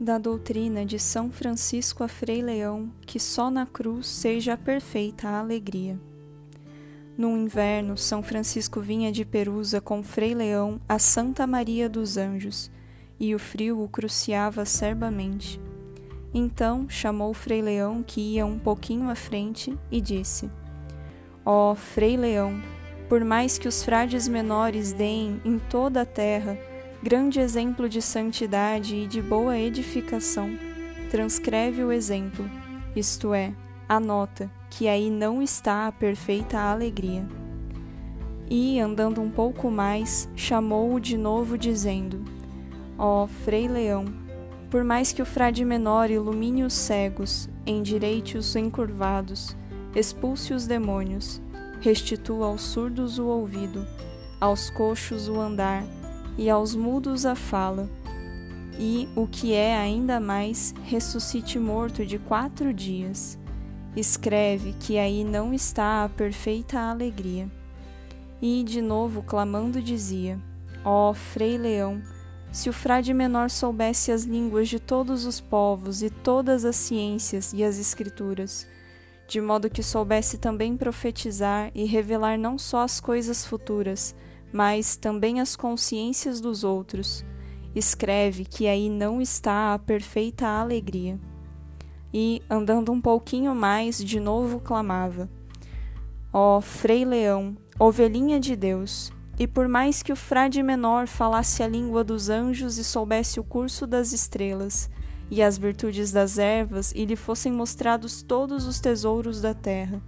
da doutrina de São Francisco a Frei Leão que só na cruz seja perfeita a alegria. No inverno, São Francisco vinha de Perusa com Frei Leão a Santa Maria dos Anjos, e o frio o cruciava acerbamente. Então chamou Frei Leão, que ia um pouquinho à frente, e disse: Ó oh, Frei Leão, por mais que os frades menores deem em toda a terra grande exemplo de santidade e de boa edificação, transcreve o exemplo, isto é, anota que aí não está a perfeita alegria. E, andando um pouco mais, chamou-o de novo, dizendo: Ó oh, Frei Leão, por mais que o frade menor ilumine os cegos, endireite os encurvados, expulse os demônios, restitua aos surdos o ouvido, aos coxos o andar, e aos mudos a fala, e, o que é ainda mais, ressuscite morto de quatro dias. Escreve que aí não está a perfeita alegria. E, de novo, clamando, dizia: Ó oh, Frei Leão, se o frade menor soubesse as línguas de todos os povos e todas as ciências e as escrituras, de modo que soubesse também profetizar e revelar não só as coisas futuras, mas também as consciências dos outros. Escreve que aí não está a perfeita alegria. E, andando um pouquinho mais, de novo clamava: Ó oh, Frei Leão, ovelhinha de Deus, e por mais que o frade menor falasse a língua dos anjos e soubesse o curso das estrelas, e as virtudes das ervas, e lhe fossem mostrados todos os tesouros da terra,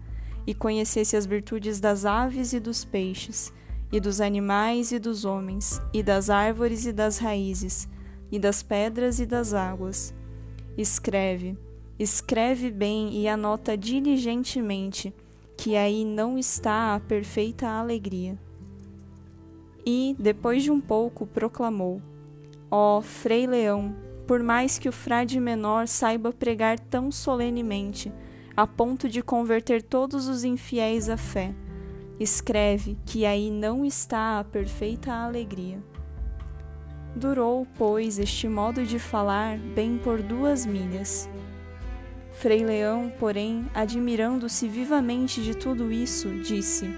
e conhecesse as virtudes das aves e dos peixes, e dos animais e dos homens, e das árvores e das raízes, e das pedras e das águas. Escreve, escreve bem e anota diligentemente, que aí não está a perfeita alegria. E, depois de um pouco, proclamou: Ó oh, Frei Leão, por mais que o frade menor saiba pregar tão solenemente, a ponto de converter todos os infiéis à fé, escreve que aí não está a perfeita alegria. Durou, pois, este modo de falar bem por duas milhas. Frei Leão, porém, admirando-se vivamente de tudo isso, disse: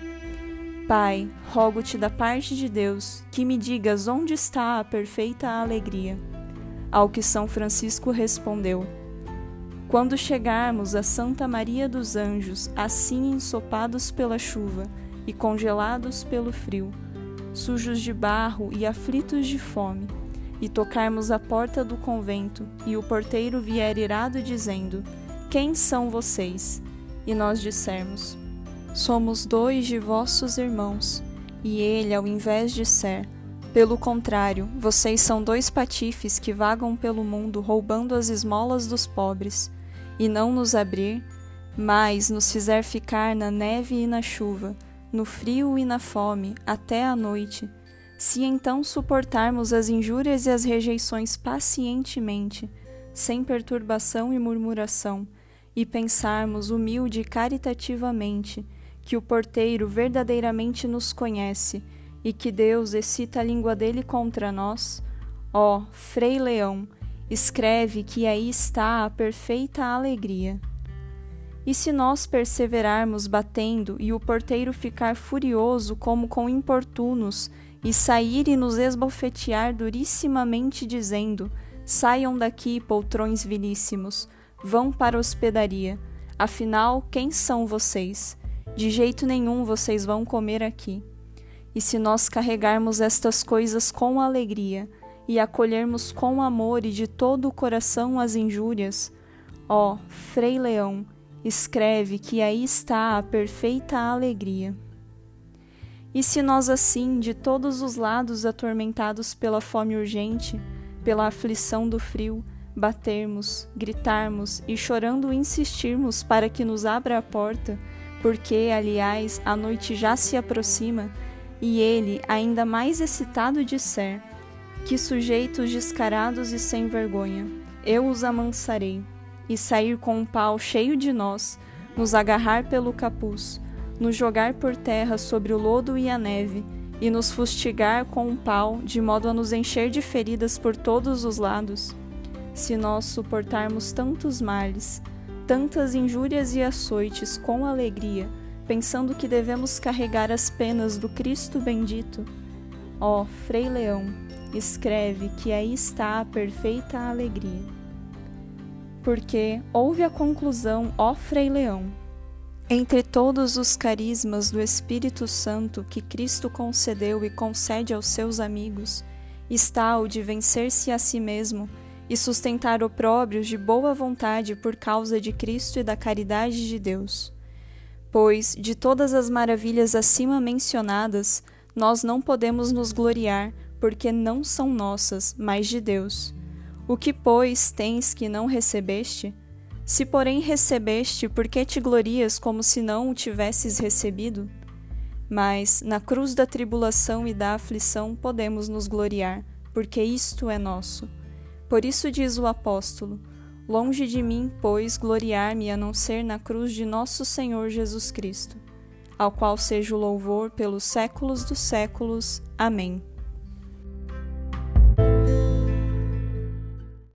Pai, rogo-te da parte de Deus que me digas onde está a perfeita alegria. Ao que São Francisco respondeu: Quando chegarmos a Santa Maria dos Anjos, assim ensopados pela chuva, e congelados pelo frio, sujos de barro e aflitos de fome, e tocarmos a porta do convento, e o porteiro vier irado dizendo: Quem são vocês? E nós dissermos: Somos dois de vossos irmãos. E ele, ao invés de ser, pelo contrário, vocês são dois patifes que vagam pelo mundo roubando as esmolas dos pobres, e não nos abrir, mas nos fizer ficar na neve e na chuva, no frio e na fome, até a noite, se então suportarmos as injúrias e as rejeições pacientemente, sem perturbação e murmuração, e pensarmos humilde e caritativamente que o porteiro verdadeiramente nos conhece e que Deus excita a língua dele contra nós, ó, Frei Leão, escreve que aí está a perfeita alegria. E se nós perseverarmos batendo e o porteiro ficar furioso como com importunos e sair e nos esbofetear durissimamente dizendo: Saiam daqui, poltrões vilíssimos, vão para a hospedaria. Afinal, quem são vocês? De jeito nenhum vocês vão comer aqui. E se nós carregarmos estas coisas com alegria e acolhermos com amor e de todo o coração as injúrias, ó, Frei Leão, escreve que aí está a perfeita alegria. E se nós, assim, de todos os lados atormentados pela fome urgente, pela aflição do frio, batermos, gritarmos e chorando insistirmos para que nos abra a porta, porque, aliás, a noite já se aproxima, e ele, ainda mais excitado, disser: Que sujeitos descarados e sem vergonha, eu os amansarei e sair com um pau cheio de nós, nos agarrar pelo capuz, nos jogar por terra sobre o lodo e a neve, e nos fustigar com um pau, de modo a nos encher de feridas por todos os lados? se nós suportarmos tantos males, tantas injúrias e açoites com alegria, pensando que devemos carregar as penas do Cristo bendito? Ó oh, Frei Leão, escreve que aí está a perfeita alegria. Porque ouve a conclusão, ó Frei Leão. Entre todos os carismas do Espírito Santo que Cristo concedeu e concede aos seus amigos, está o de vencer-se a si mesmo e sustentar opróbrios de boa vontade por causa de Cristo e da caridade de Deus. Pois, de todas as maravilhas acima mencionadas, nós não podemos nos gloriar, porque não são nossas, mas de Deus. O que, pois, tens que não recebeste? Se, porém, recebeste, por que te glorias como se não o tivesses recebido? Mas, na cruz da tribulação e da aflição, podemos nos gloriar, porque isto é nosso. Por isso diz o apóstolo: Longe de mim, pois, gloriar-me a não ser na cruz de nosso Senhor Jesus Cristo, ao qual seja o louvor pelos séculos dos séculos. Amém.